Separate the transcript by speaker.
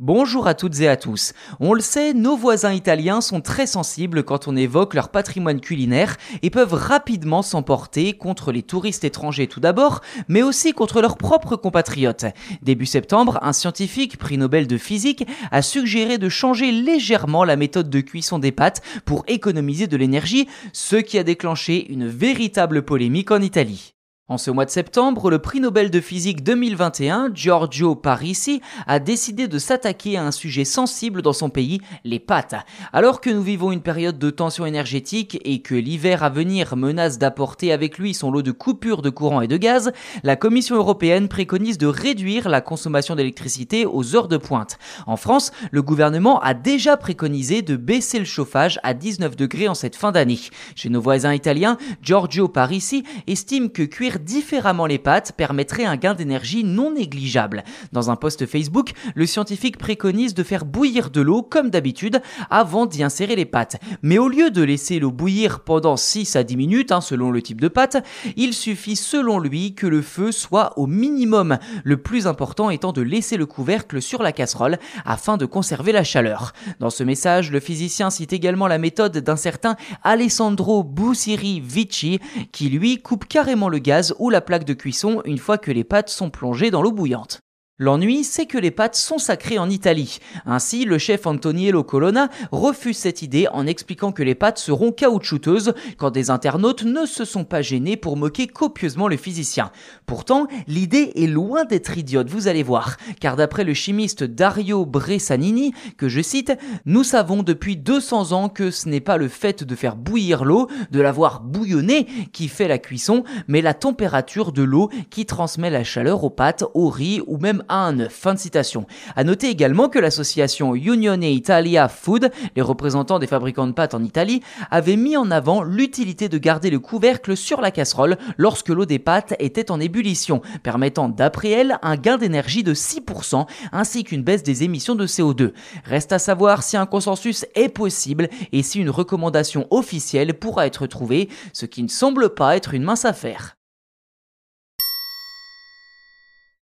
Speaker 1: Bonjour à toutes et à tous. On le sait, nos voisins italiens sont très sensibles quand on évoque leur patrimoine culinaire et peuvent rapidement s'emporter contre les touristes étrangers tout d'abord, mais aussi contre leurs propres compatriotes. Début septembre, un scientifique, prix Nobel de physique, a suggéré de changer légèrement la méthode de cuisson des pâtes pour économiser de l'énergie, ce qui a déclenché une véritable polémique en Italie. En ce mois de septembre, le prix Nobel de physique 2021, Giorgio Parisi, a décidé de s'attaquer à un sujet sensible dans son pays, les pâtes. Alors que nous vivons une période de tension énergétique et que l'hiver à venir menace d'apporter avec lui son lot de coupures de courant et de gaz, la Commission européenne préconise de réduire la consommation d'électricité aux heures de pointe. En France, le gouvernement a déjà préconisé de baisser le chauffage à 19 degrés en cette fin d'année. Chez nos voisins italiens, Giorgio Parisi estime que cuire différemment les pâtes permettrait un gain d'énergie non négligeable. Dans un post Facebook, le scientifique préconise de faire bouillir de l'eau comme d'habitude avant d'y insérer les pâtes. Mais au lieu de laisser l'eau bouillir pendant 6 à 10 minutes, hein, selon le type de pâte, il suffit selon lui que le feu soit au minimum. Le plus important étant de laisser le couvercle sur la casserole afin de conserver la chaleur. Dans ce message, le physicien cite également la méthode d'un certain Alessandro Bussiri Vici qui lui coupe carrément le gaz ou la plaque de cuisson une fois que les pâtes sont plongées dans l'eau bouillante. L'ennui, c'est que les pâtes sont sacrées en Italie. Ainsi, le chef Antoniello Colonna refuse cette idée en expliquant que les pâtes seront caoutchouteuses quand des internautes ne se sont pas gênés pour moquer copieusement le physicien. Pourtant, l'idée est loin d'être idiote, vous allez voir, car d'après le chimiste Dario Bressanini, que je cite, nous savons depuis 200 ans que ce n'est pas le fait de faire bouillir l'eau, de l'avoir bouillonnée qui fait la cuisson, mais la température de l'eau qui transmet la chaleur aux pâtes, au riz ou même Fin de citation. À noter également que l'association Unione Italia Food, les représentants des fabricants de pâtes en Italie, avait mis en avant l'utilité de garder le couvercle sur la casserole lorsque l'eau des pâtes était en ébullition, permettant d'après elle un gain d'énergie de 6% ainsi qu'une baisse des émissions de CO2. Reste à savoir si un consensus est possible et si une recommandation officielle pourra être trouvée, ce qui ne semble pas être une mince affaire.